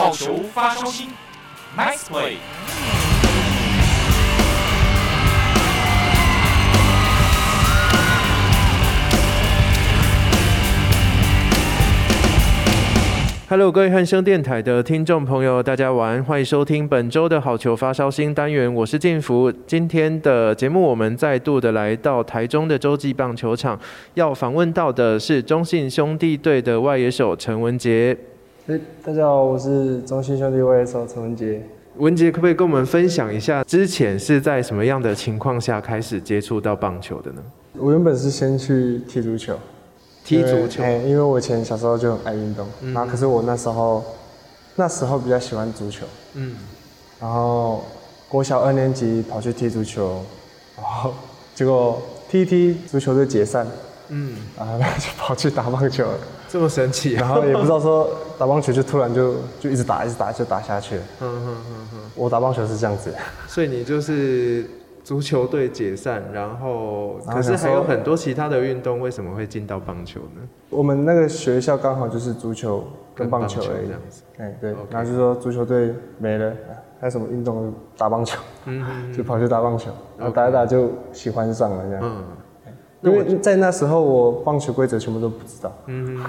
好球发烧星，Nice play。Hello，各位汉声电台的听众朋友，大家晚安，欢迎收听本周的好球发烧星单元，我是进福。今天的节目，我们再度的来到台中的洲际棒球场，要访问到的是中信兄弟队的外野手陈文杰。哎，大家好，我是中信兄弟外野手陈文杰。文杰，可不可以跟我们分享一下，之前是在什么样的情况下开始接触到棒球的呢？我原本是先去踢足球。踢足球，因为我以前小时候就很爱运动，然后可是我那时候那时候比较喜欢足球，嗯，然后国小二年级跑去踢足球，然后结果踢踢足球就解散，嗯，然后就跑去打棒球了，这么神奇，然后也不知道说打棒球就突然就就一直打一直打就打下去。了，嗯嗯嗯嗯，我打棒球是这样子，所以你就是。足球队解散，然后可是还有很多其他的运动，为什么会进到棒球呢？我们那个学校刚好就是足球跟棒球而已，这样子。哎，对，然后就说足球队没了，还有什么运动打棒球，嗯就跑去打棒球，然后打一打就喜欢上了这样。嗯，因为在那时候我棒球规则全部都不知道。嗯。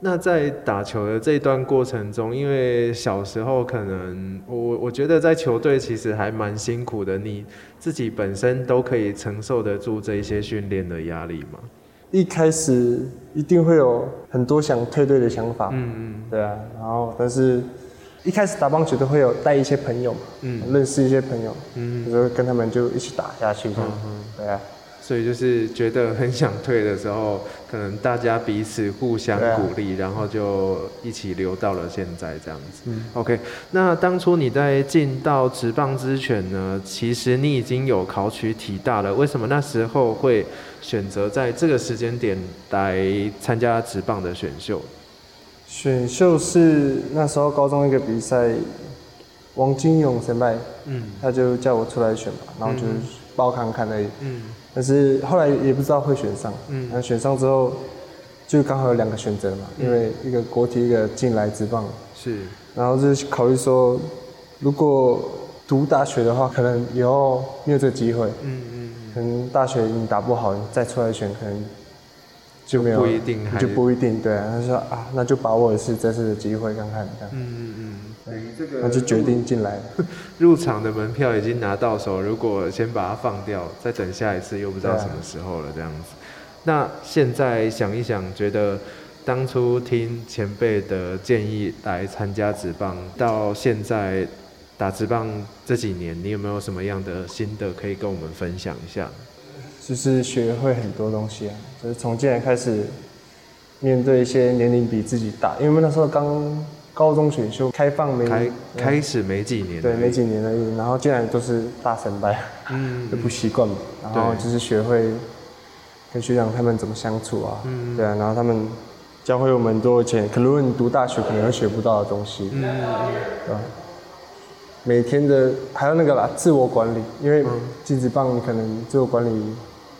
那在打球的这一段过程中，因为小时候可能我我觉得在球队其实还蛮辛苦的，你自己本身都可以承受得住这一些训练的压力吗？一开始一定会有很多想退队的想法，嗯嗯，对啊，然后但是一开始打棒球都会有带一些朋友嘛，嗯，认识一些朋友，嗯，就会跟他们就一起打下去嗯，嗯，对啊。所以就是觉得很想退的时候，可能大家彼此互相鼓励，然后就一起留到了现在这样子。嗯，OK。那当初你在进到职棒之前呢，其实你已经有考取体大了，为什么那时候会选择在这个时间点来参加职棒的选秀？选秀是那时候高中一个比赛，王金勇先辈，嗯，他就叫我出来选嘛，然后就报看看而已，嗯。但是后来也不知道会选上，嗯，那选上之后，就刚好有两个选择嘛，嗯、因为一个国体，一个进来职棒，是，然后就考虑说，如果读大学的话，可能以后没有这个机会，嗯嗯，可能大学你打不好，你再出来选，可能就没有，不一定，就不一定，对啊，他说啊，那就把握一次这次的机会，看看这样，嗯嗯嗯。那就决定进来了。入场的门票已经拿到手，如果先把它放掉，再等下一次又不知道什么时候了，这样子。那现在想一想，觉得当初听前辈的建议来参加职棒，到现在打职棒这几年，你有没有什么样的心得可以跟我们分享一下？就是学会很多东西啊，就是从进来开始面对一些年龄比自己大，因为那时候刚。高中选修开放没开开始没几年，对，没几年而已。然后进来都是大神班，嗯，就不习惯嘛。然后就是学会跟学长他们怎么相处啊，嗯，对啊。然后他们教会我们多钱，可能如果你读大学可能会学不到的东西，嗯，对吧？每天的还有那个啦，自我管理，因为金子棒可能自我管理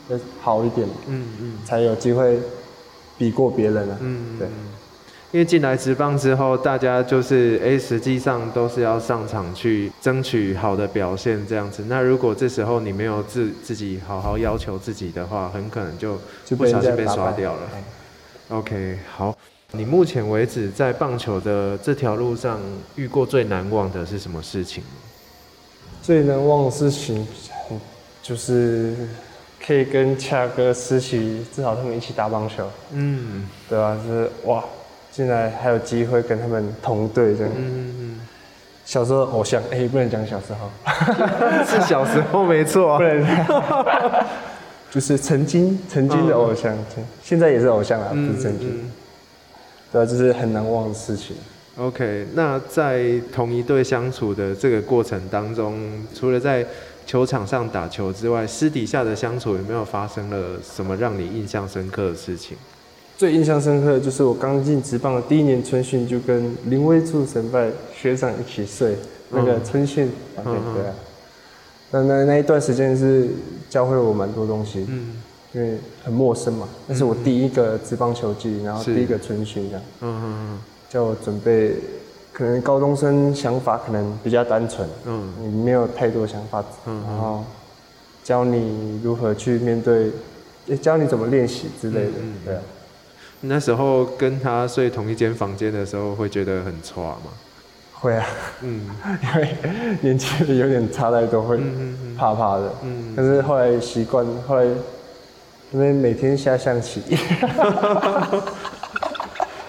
要好一点，嗯嗯，才有机会比过别人啊，嗯，对。因为进来职棒之后，大家就是哎，实际上都是要上场去争取好的表现这样子。那如果这时候你没有自自己好好要求自己的话，很可能就不小心被刷掉了。OK，好，你目前为止在棒球的这条路上遇过最难忘的是什么事情？最难忘的事情就是可以跟恰哥、思琪，至少他们一起打棒球。嗯，对啊？就是哇。现在还有机会跟他们同队这样。嗯嗯嗯。小时候偶像，哎、欸，不能讲小时候。是小时候没错。不能。就是曾经曾经的偶像，嗯、现在也是偶像啊，不是曾经。对啊，这是很难忘的事情。OK，那在同一队相处的这个过程当中，除了在球场上打球之外，私底下的相处有没有发生了什么让你印象深刻的事情？最印象深刻的就是我刚进职棒的第一年春训，就跟林威柱神拜学长一起睡那个春训，对啊，那那那一段时间是教会我蛮多东西，嗯，因为很陌生嘛，那是我第一个职棒球季，然后第一个春训这样，嗯嗯嗯，叫我准备可能高中生想法可能比较单纯，嗯，你没有太多想法，嗯，然后教你如何去面对，教你怎么练习之类的，嗯、对。那时候跟他睡同一间房间的时候，会觉得很差吗？会啊，嗯，因为年纪有点差太多，会怕怕的，嗯，但是后来习惯，后来因为每天下象棋。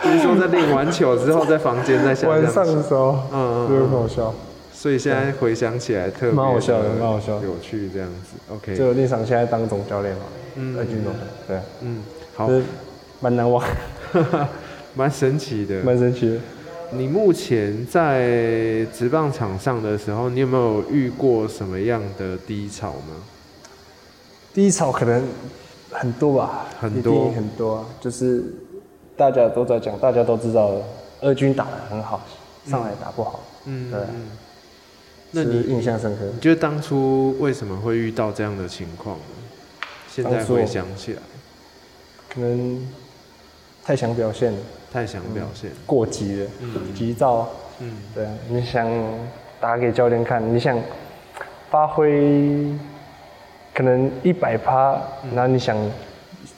就是说在练完球之后，在房间在想晚上的时候，嗯嗯，就很好笑。所以现在回想起来特别蛮好笑的，蛮好笑，有趣这样子。OK，就练场现在当总教练嘛，嗯，在军中，对，嗯，好，蛮难忘，蛮神奇的，蛮神奇的。你目前在职棒场上的时候，你有没有遇过什么样的低潮呢？低潮可能很多吧，很多很多，就是。大家都在讲，大家都知道，二军打得很好，上来打不好。嗯，对。那你印象深刻？你觉得当初为什么会遇到这样的情况呢？现在回想起来，可能太想表现了，太想表现，过急了，急躁。嗯，对。你想打给教练看，你想发挥，可能一百趴，然后你想。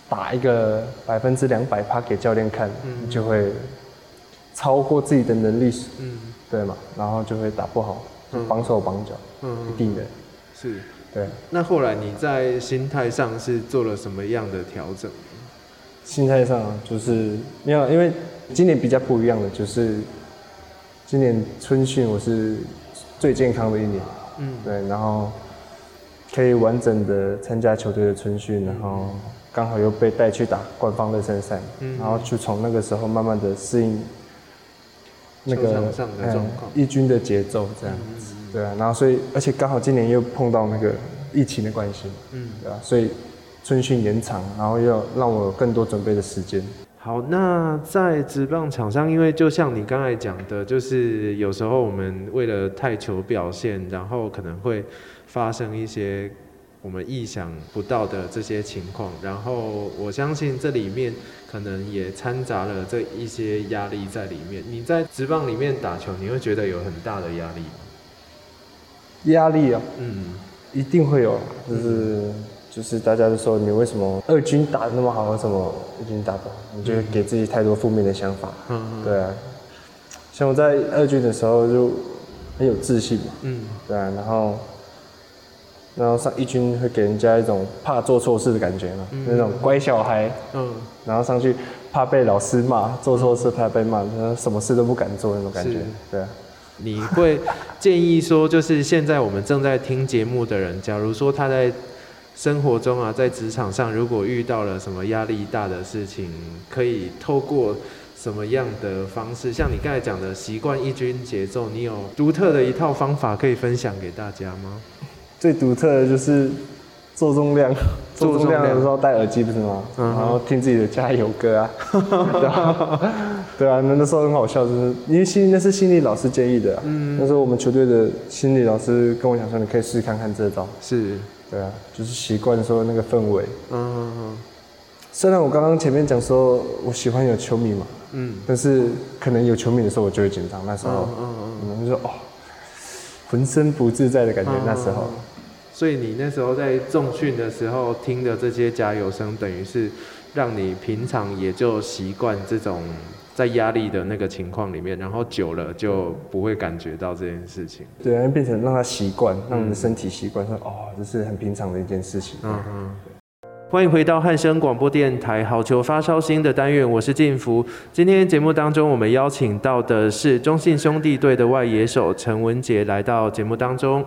打一个百分之两百趴给教练看，嗯、就会超过自己的能力，嗯，对嘛？然后就会打不好，就绑手绑脚，嗯，一定的，是，对。那后来你在心态上是做了什么样的调整？心态上就是没有，因为今年比较不一样的就是，今年春训我是最健康的一年，嗯，对，然后可以完整的参加球队的春训，然后。刚好又被带去打官方热身赛，嗯、然后就从那个时候慢慢的适应那个一军的节奏，这样。对啊，然后所以而且刚好今年又碰到那个疫情的关系，嗯，对啊，所以春训延长，然后要让我有更多准备的时间。好，那在职棒场上，因为就像你刚才讲的，就是有时候我们为了太求表现，然后可能会发生一些。我们意想不到的这些情况，然后我相信这里面可能也掺杂了这一些压力在里面。你在职棒里面打球，你会觉得有很大的压力吗？压力啊，嗯，一定会有，就是、嗯、就是大家都说你为什么二军打得那么好，为什么一军打不好？你就会给自己太多负面的想法。嗯嗯，对啊，像我在二军的时候就很有自信嘛，嗯，对啊，然后。然后上一军会给人家一种怕做错事的感觉嘛，嗯、那种乖小孩。嗯。然后上去怕被老师骂，做错事怕被骂，什么事都不敢做那种感觉。是对啊。你会建议说，就是现在我们正在听节目的人，假如说他在生活中啊，在职场上，如果遇到了什么压力大的事情，可以透过什么样的方式？像你刚才讲的习惯一军节奏，你有独特的一套方法可以分享给大家吗？最独特的就是做重量，做重量的时候戴耳机不是吗？嗯然后听自己的加油歌啊，对啊，那那时候很好笑，就是因为心那是心理老师建议的，嗯，那时候我们球队的心理老师跟我讲说，你可以试试看看这招，是，对啊，就是习惯说那个氛围，嗯嗯嗯。虽然我刚刚前面讲说我喜欢有球迷嘛，嗯，但是可能有球迷的时候我就会紧张，那时候，嗯嗯嗯，就说哦，浑身不自在的感觉，那时候。所以你那时候在重训的时候听的这些加油声，等于是让你平常也就习惯这种在压力的那个情况里面，然后久了就不会感觉到这件事情。对，变成让他习惯，让你的身体习惯，说哦，这是很平常的一件事情。嗯嗯。欢迎回到汉声广播电台好球发烧星的单元，我是静福。今天节目当中，我们邀请到的是中信兄弟队的外野手陈文杰来到节目当中。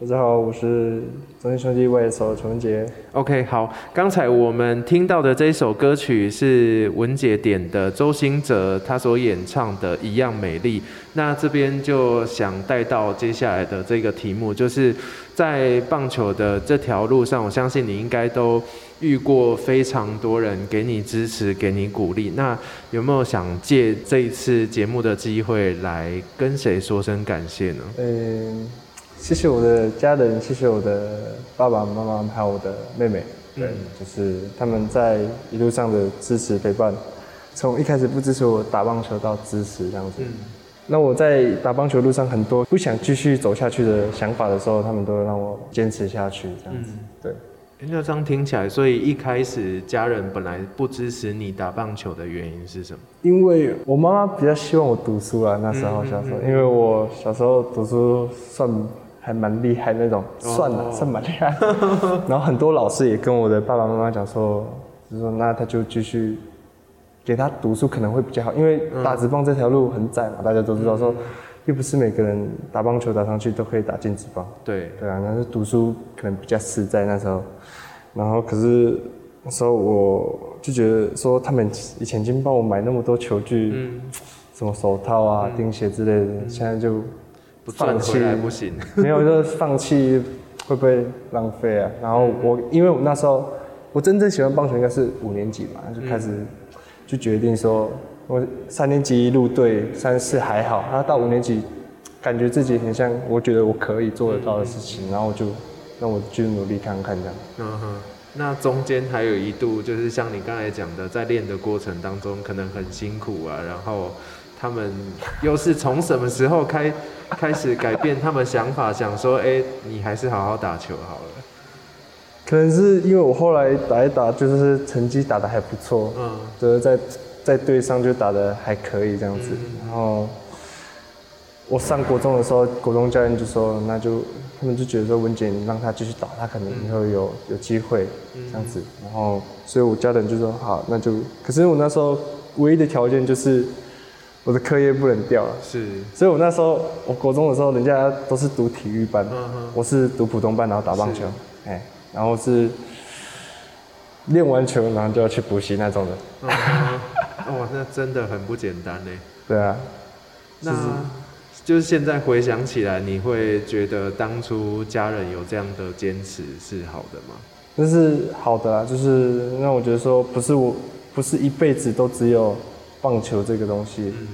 大家好，我是中信兄弟外野手陈文杰。OK，好，刚才我们听到的这一首歌曲是文杰点的周兴哲他所演唱的《一样美丽》。那这边就想带到接下来的这个题目，就是在棒球的这条路上，我相信你应该都遇过非常多人给你支持、给你鼓励。那有没有想借这一次节目的机会来跟谁说声感谢呢？嗯。谢谢我的家人，谢谢我的爸爸妈妈，还有我的妹妹，对，嗯、就是他们在一路上的支持陪伴，从一开始不支持我打棒球到支持这样子，嗯、那我在打棒球路上很多不想继续走下去的想法的时候，他们都会让我坚持下去，这样子。嗯、对。那这样听起来，所以一开始家人本来不支持你打棒球的原因是什么？因为我妈妈比较希望我读书啊，那时候小时候，嗯嗯嗯、因为我小时候读书算还蛮厉害那种，算了，算蛮厉害。然后很多老师也跟我的爸爸妈妈讲说，就说那他就继续给他读书可能会比较好，因为打直棒这条路很窄嘛，大家都知道说，又不是每个人打棒球打上去都可以打进直棒。对对啊，那是读书可能比较实在那时候。然后可是那时候我就觉得说，他们以前已经帮我买那么多球具，嗯、什么手套啊、钉、嗯、鞋之类的，嗯、现在就放弃不行，没有就是放弃会不会浪费啊？然后我因为我那时候我真正喜欢棒球应该是五年级嘛，就开始就决定说，我三年级入队，三四还好，然后到五年级感觉自己很像，我觉得我可以做得到的事情，然后我就。那我就努力看看这样。嗯哼，那中间还有一度，就是像你刚才讲的，在练的过程当中，可能很辛苦啊。然后他们又是从什么时候开开始改变他们想法，想说，哎、欸，你还是好好打球好了。可能是因为我后来打一打，就是成绩打得还不错，嗯，就是在在队上就打得还可以这样子。嗯、然后我上国中的时候，国中教练就说，那就。他们就觉得说文杰，你让他继续打，他可能以后有有机会这样子。然后，所以我家人就说好，那就。可是我那时候唯一的条件就是我的课业不能掉了。是。所以我那时候我国中的时候，人家都是读体育班，我是读普通班，然后打棒球，哎，然后是练完球然后就要去补习那种的。哇，那真的很不简单呢。对啊。那。就是现在回想起来，你会觉得当初家人有这样的坚持是好的吗？那是好的啊，就是让我觉得说，不是我，不是一辈子都只有棒球这个东西，嗯、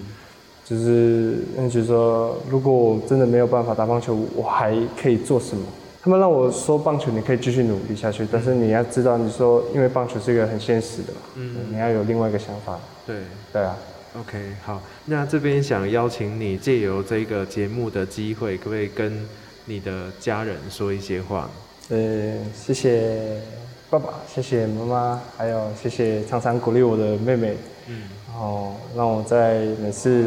就是那就是说，如果我真的没有办法打棒球，我还可以做什么？他们让我说棒球，你可以继续努力下去，但是你要知道，你说因为棒球是一个很现实的嘛，嗯，你要有另外一个想法，对，对啊。OK，好，那这边想邀请你借由这个节目的机会，可不可以跟你的家人说一些话？呃，谢谢爸爸，谢谢妈妈，还有谢谢常常鼓励我的妹妹，嗯，然后让我在每次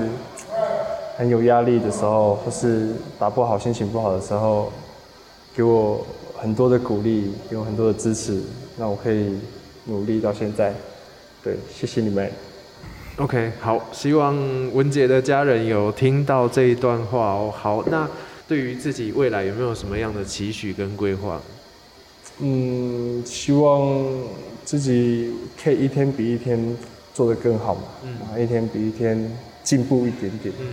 很有压力的时候，或是打不好、心情不好的时候，给我很多的鼓励，给我很多的支持，让我可以努力到现在。对，谢谢你们。OK，好，希望文杰的家人有听到这一段话哦。好，那对于自己未来有没有什么样的期许跟规划？嗯，希望自己可以一天比一天做得更好嘛，嗯，一天比一天进步一点点，嗯，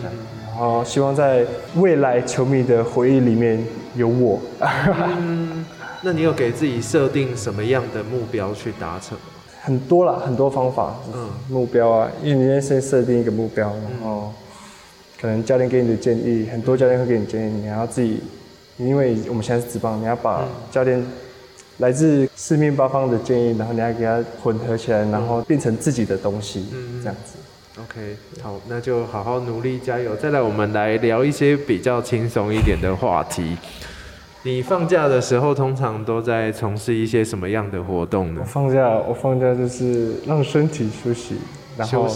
然后希望在未来球迷的回忆里面有我。嗯，那你有给自己设定什么样的目标去达成？很多啦，很多方法，嗯，目标啊，因为你要先设定一个目标，然后可能教练给你的建议，很多教练会给你建议，你要自己，因为我们现在是职棒，你要把教练来自四面八方的建议，然后你要给它混合起来，然后变成自己的东西，嗯，这样子。OK，好，那就好好努力加油。再来，我们来聊一些比较轻松一点的话题。你放假的时候，通常都在从事一些什么样的活动呢？我放假，我放假就是让身体休息，然后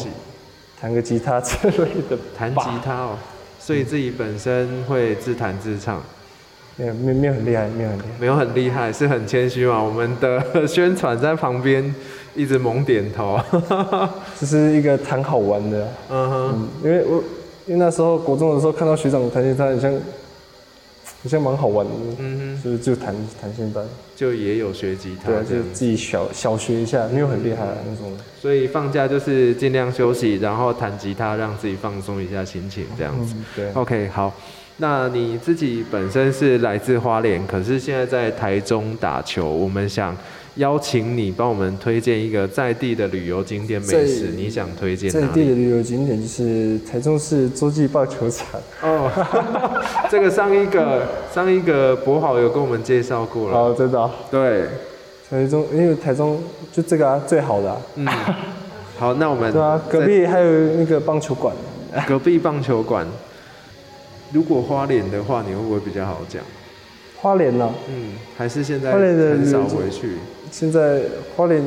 弹个吉他之类的。弹吉他哦，所以自己本身会自弹自唱。没有，没有很厉害，没有很厉害，没有很厉害，是很谦虚嘛。我们的宣传在旁边一直猛点头。这是一个弹好玩的，嗯哼，嗯，因为我因为那时候国中的时候看到学长弹吉他，很像。好像蛮好玩的，嗯哼，就是就弹弹性班，就也有学吉他，对，就自己小小学一下，没有很厉害的那种。所以放假就是尽量休息，然后弹吉他，让自己放松一下心情，这样子。嗯、对，OK，好。那你自己本身是来自花莲，可是现在在台中打球，我们想。邀请你帮我们推荐一个在地的旅游景点美食，你想推荐？在地的旅游景点就是台中市洲际棒球场。哦，这个上一个上一个博好有跟我们介绍过了。哦，真的、哦？对，台中因为台中就这个啊，最好的、啊。嗯。好，那我们对啊，隔壁还有那个棒球馆。隔壁棒球馆。如果花莲的话，你会不会比较好讲？花莲呢？嗯，还是现在花莲的很少回去。现在花莲，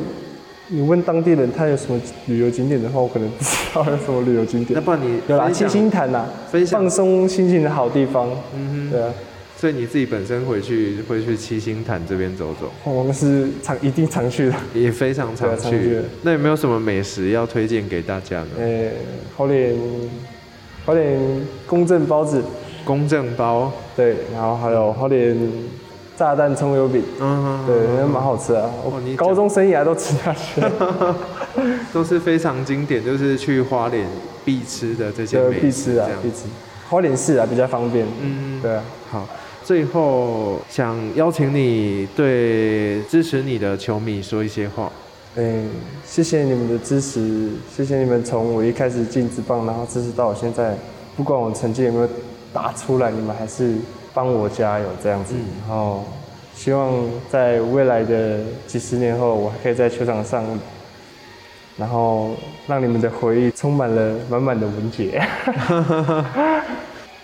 你问当地人他有什么旅游景点的话，我可能不知道有什么旅游景点。那不然你有啦，七星潭呐，放松心情的好地方。嗯哼，对啊。所以你自己本身回去会去七星潭这边走走？我们是常一定常去的，也非常常去。常去。那有没有什么美食要推荐给大家呢？呃、欸，花莲，花莲公正包子，公正包，对，然后还有花莲炸弹葱油饼，嗯，对，那蛮好吃啊。哦，你高中生涯都吃下去了，都是非常经典，就是去花莲必吃的这些美食，必吃啊，必吃。花莲市啊，比较方便。嗯，对啊，好。最后想邀请你对支持你的球迷说一些话。嗯，谢谢你们的支持，谢谢你们从我一开始进职棒，然后支持到我现在，不管我成绩有没有打出来，你们还是帮我加油这样子。嗯、然后希望在未来的几十年后，我还可以在球场上，然后让你们的回忆充满了满满的文杰。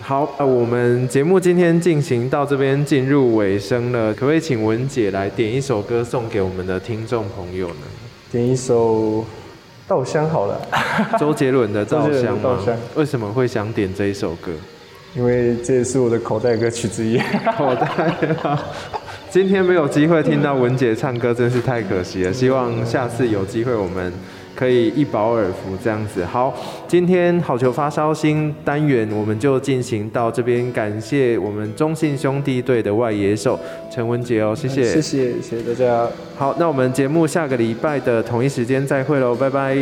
好，呃，我们节目今天进行到这边进入尾声了，可不可以请文姐来点一首歌送给我们的听众朋友呢？点一首《稻香》好了，周杰伦的《稻香》吗？稻香。为什么会想点这一首歌？因为这也是我的口袋歌曲之一。口袋啊！今天没有机会听到文姐唱歌，真是太可惜了。希望下次有机会我们。可以一饱耳福这样子。好，今天好球发烧星单元我们就进行到这边，感谢我们中信兄弟队的外野手陈文杰哦，谢谢，谢谢，谢谢大家。好，那我们节目下个礼拜的同一时间再会喽，拜拜。